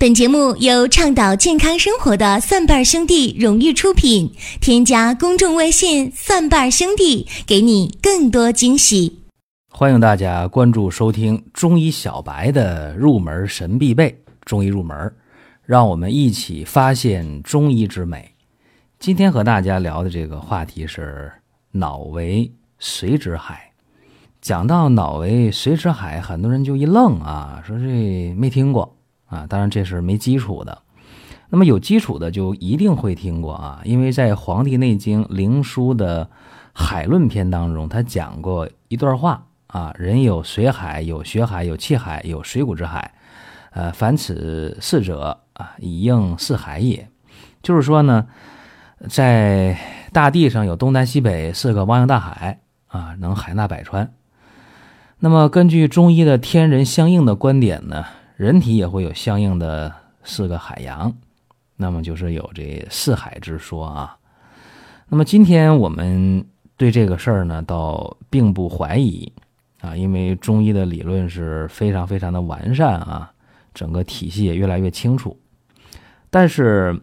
本节目由倡导健康生活的蒜瓣兄弟荣誉出品。添加公众微信“蒜瓣兄弟”，给你更多惊喜。欢迎大家关注收听中医小白的入门神必备中医入门，让我们一起发现中医之美。今天和大家聊的这个话题是脑为髓之海。讲到脑为髓之海，很多人就一愣啊，说这没听过。啊，当然这是没基础的，那么有基础的就一定会听过啊，因为在《黄帝内经·灵枢》的《海论篇》当中，他讲过一段话啊：人有水海，有血海，有气海，有水谷之海。呃，凡此四者啊，以应四海也。就是说呢，在大地上有东南西北四个汪洋大海啊，能海纳百川。那么根据中医的天人相应的观点呢？人体也会有相应的四个海洋，那么就是有这四海之说啊。那么今天我们对这个事儿呢，倒并不怀疑啊，因为中医的理论是非常非常的完善啊，整个体系也越来越清楚。但是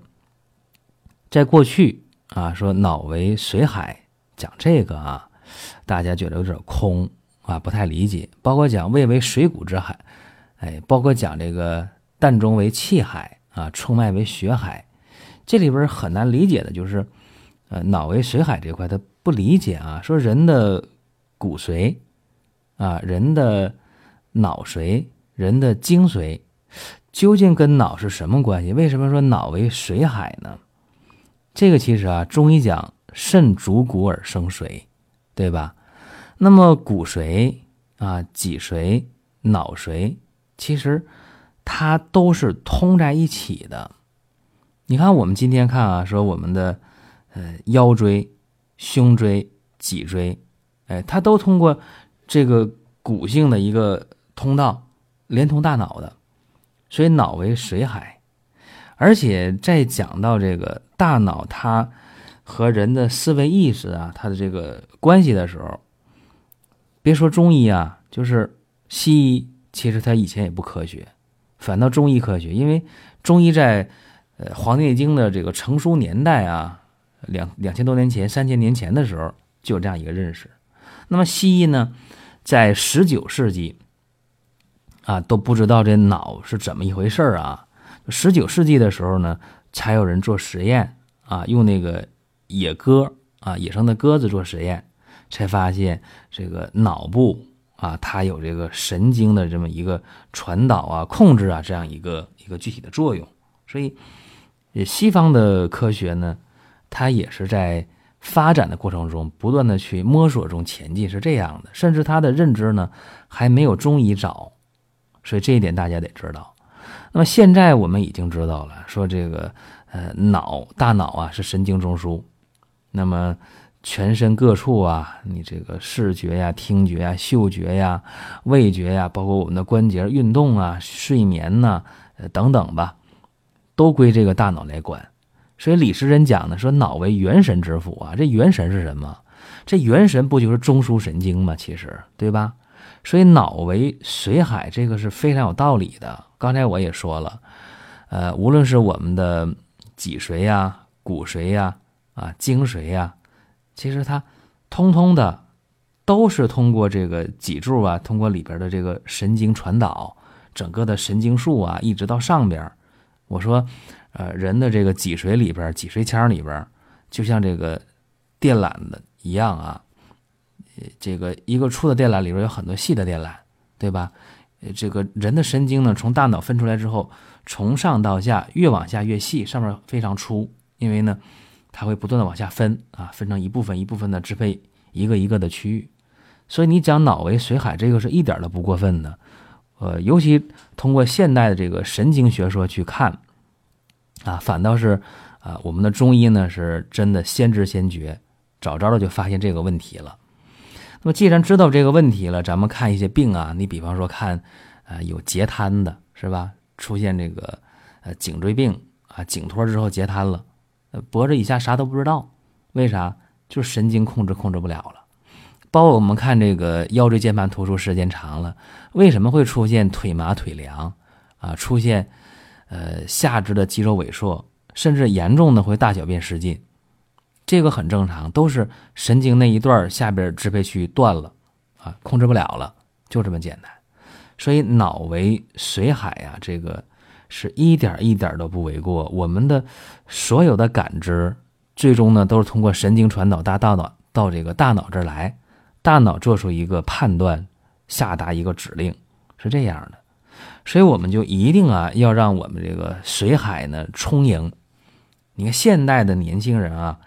在过去啊，说脑为水海，讲这个啊，大家觉得有点空啊，不太理解。包括讲胃为水谷之海。哎，包括讲这个膻中为气海啊，冲脉为血海，这里边很难理解的就是，呃，脑为水海这块他不理解啊。说人的骨髓啊，人的脑髓，人的精髓，究竟跟脑是什么关系？为什么说脑为水海呢？这个其实啊，中医讲肾主骨而生髓，对吧？那么骨髓啊，脊髓、脑髓。其实，它都是通在一起的。你看，我们今天看啊，说我们的呃腰椎、胸椎、脊椎，哎，它都通过这个骨性的一个通道连通大脑的。所以脑为水海，而且在讲到这个大脑它和人的思维意识啊，它的这个关系的时候，别说中医啊，就是西医。其实它以前也不科学，反倒中医科学，因为中医在呃《黄帝内经》的这个成书年代啊，两两千多年前、三千年前的时候就有这样一个认识。那么西医呢，在十九世纪啊都不知道这脑是怎么一回事啊。十九世纪的时候呢，才有人做实验啊，用那个野鸽啊，野生的鸽子做实验，才发现这个脑部。啊，它有这个神经的这么一个传导啊、控制啊这样一个一个具体的作用，所以西方的科学呢，它也是在发展的过程中不断的去摸索中前进，是这样的。甚至它的认知呢还没有中医早，所以这一点大家得知道。那么现在我们已经知道了，说这个呃脑大脑啊是神经中枢，那么。全身各处啊，你这个视觉呀、听觉呀、嗅觉呀、味觉呀，包括我们的关节运动啊、睡眠呐，呃等等吧，都归这个大脑来管。所以李时珍讲呢，说脑为元神之府啊，这元神是什么？这元神不就是中枢神经吗？其实，对吧？所以脑为髓海，这个是非常有道理的。刚才我也说了，呃，无论是我们的脊髓呀、骨髓呀、啊精髓呀。其实它通通的都是通过这个脊柱啊，通过里边的这个神经传导，整个的神经束啊，一直到上边。我说，呃，人的这个脊髓里边，脊髓腔里边，就像这个电缆的一样啊。这个一个粗的电缆里边有很多细的电缆，对吧？这个人的神经呢，从大脑分出来之后，从上到下越往下越细，上面非常粗，因为呢。它会不断的往下分啊，分成一部分一部分的支配一个一个的区域，所以你讲脑为水海，这个是一点都不过分的。呃，尤其通过现代的这个神经学说去看，啊，反倒是啊，我们的中医呢是真的先知先觉，早早的就发现这个问题了。那么既然知道这个问题了，咱们看一些病啊，你比方说看，呃，有截瘫的是吧？出现这个呃颈椎病啊，颈托之后截瘫了。脖子以下啥都不知道，为啥？就是神经控制控制不了了。包括我们看这个腰椎间盘突出时间长了，为什么会出现腿麻腿凉啊？出现呃下肢的肌肉萎缩，甚至严重的会大小便失禁，这个很正常，都是神经那一段下边支配区断了啊，控制不了了，就这么简单。所以脑为水海呀，这个是一点一点都不为过。我们的所有的感知，最终呢都是通过神经传导大大脑到这个大脑这儿来，大脑做出一个判断，下达一个指令，是这样的。所以我们就一定啊要让我们这个水海呢充盈。你看现代的年轻人啊，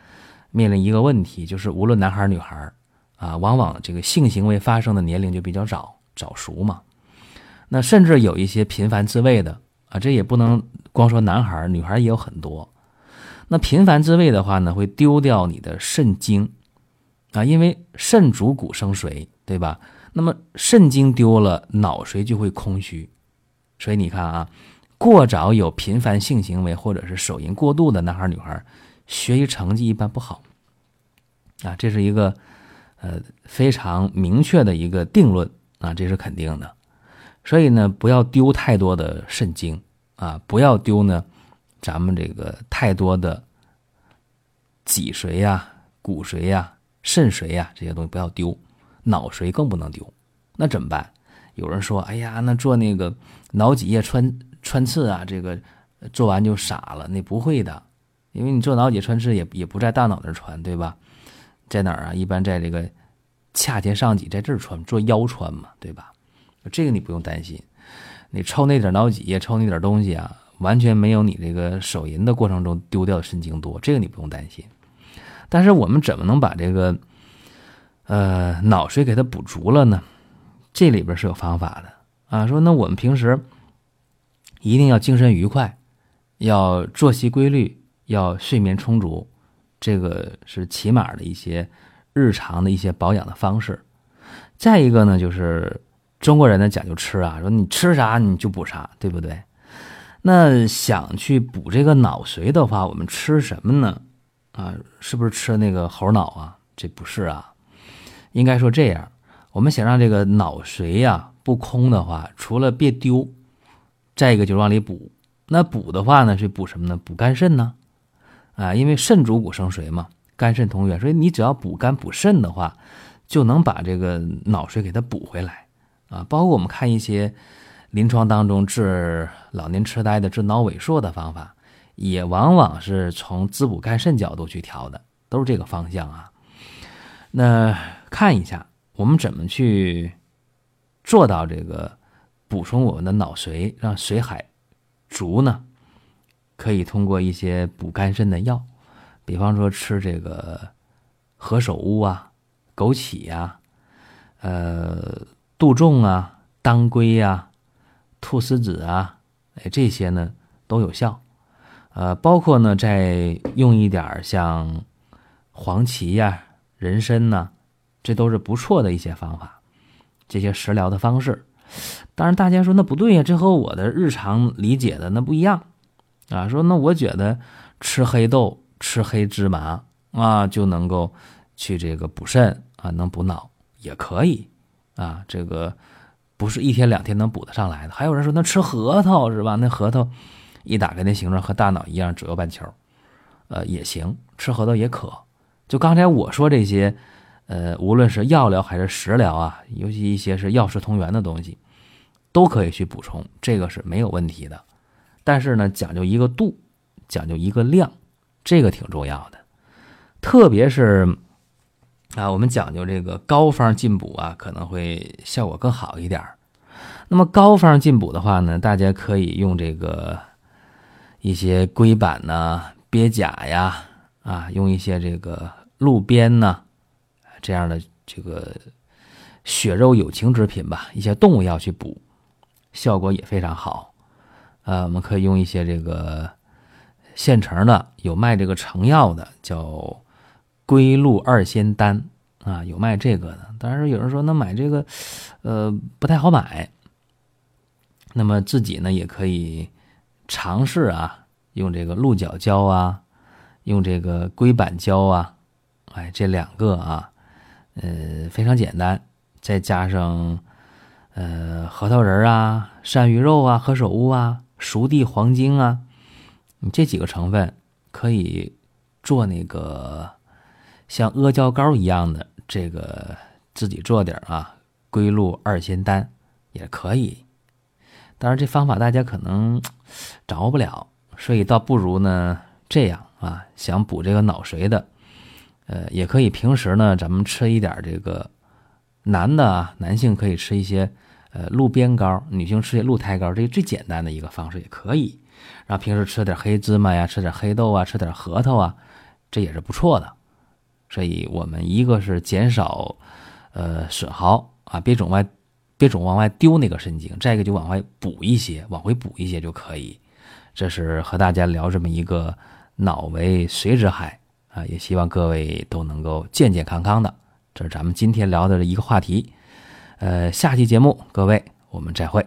面临一个问题，就是无论男孩女孩啊，往往这个性行为发生的年龄就比较早，早熟嘛。那甚至有一些频繁自慰的啊，这也不能光说男孩女孩也有很多。那频繁自慰的话呢，会丢掉你的肾精啊，因为肾主骨生髓，对吧？那么肾精丢了，脑髓就会空虚。所以你看啊，过早有频繁性行为或者是手淫过度的男孩女孩，学习成绩一般不好啊，这是一个呃非常明确的一个定论啊，这是肯定的。所以呢，不要丢太多的肾精啊，不要丢呢，咱们这个太多的脊髓呀、骨髓呀、肾髓呀这些东西不要丢，脑髓更不能丢。那怎么办？有人说：“哎呀，那做那个脑脊液穿穿刺啊，这个做完就傻了。”那不会的，因为你做脑脊穿刺也也不在大脑那穿，对吧？在哪儿啊？一般在这个髂前上棘，在这儿穿，做腰穿嘛，对吧？这个你不用担心，你抽那点脑脊液，抽那点东西啊，完全没有你这个手淫的过程中丢掉的神经多，这个你不用担心。但是我们怎么能把这个呃脑髓给它补足了呢？这里边是有方法的啊。说那我们平时一定要精神愉快，要作息规律，要睡眠充足，这个是起码的一些日常的一些保养的方式。再一个呢，就是中国人呢讲究吃啊，说你吃啥你就补啥，对不对？那想去补这个脑髓的话，我们吃什么呢？啊，是不是吃那个猴脑啊？这不是啊，应该说这样，我们想让这个脑髓呀不空的话，除了别丢，再一个就往里补。那补的话呢，是补什么呢？补肝肾呢？啊，因为肾主骨生髓嘛，肝肾同源，所以你只要补肝补肾的话，就能把这个脑髓给它补回来啊。包括我们看一些临床当中治老年痴呆的、治脑萎缩的方法。也往往是从滋补肝肾角度去调的，都是这个方向啊。那看一下我们怎么去做到这个补充我们的脑髓，让髓海足呢？可以通过一些补肝肾的药，比方说吃这个何首乌啊、枸杞呀、呃杜仲啊、当归呀、菟丝子啊，哎这些呢都有效。呃，包括呢，再用一点像黄芪呀、人参呐，这都是不错的一些方法，这些食疗的方式。当然，大家说那不对呀，这和我的日常理解的那不一样啊。说那我觉得吃黑豆、吃黑芝麻啊，就能够去这个补肾啊，能补脑也可以啊。这个不是一天两天能补得上来的。还有人说那吃核桃是吧？那核桃。一打开那形状和大脑一样，左右半球，呃，也行，吃核桃也可。就刚才我说这些，呃，无论是药疗还是食疗啊，尤其一些是药食同源的东西，都可以去补充，这个是没有问题的。但是呢，讲究一个度，讲究一个量，这个挺重要的。特别是啊，我们讲究这个膏方进补啊，可能会效果更好一点儿。那么膏方进补的话呢，大家可以用这个。一些龟板呐、鳖甲呀，啊，用一些这个鹿鞭呐，这样的这个血肉有情之品吧，一些动物药去补，效果也非常好。呃，我们可以用一些这个现成的，有卖这个成药的，叫龟鹿二仙丹啊，有卖这个的。当然，有人说那买这个，呃，不太好买。那么自己呢，也可以。尝试啊，用这个鹿角胶啊，用这个龟板胶啊，哎，这两个啊，呃，非常简单，再加上呃核桃仁啊、鳝鱼肉啊、何首乌啊，熟地黄精啊，你这几个成分可以做那个像阿胶糕一样的这个自己做点啊，龟鹿二仙丹也可以。当然，这方法大家可能掌握不了，所以倒不如呢这样啊，想补这个脑髓的，呃，也可以平时呢咱们吃一点这个男的啊，男性可以吃一些。呃，鹿鞭膏，女性吃些鹿胎膏，这个最简单的一个方式也可以。然后平时吃点黑芝麻呀，吃点黑豆啊，吃点核桃啊，这也是不错的。所以我们一个是减少呃损耗啊，别总外别总往外丢那个神经；再一个就往外补一些，往回补一些就可以。这是和大家聊这么一个脑为髓之海啊，也希望各位都能够健健康康的。这是咱们今天聊的一个话题。呃，下期节目各位，我们再会。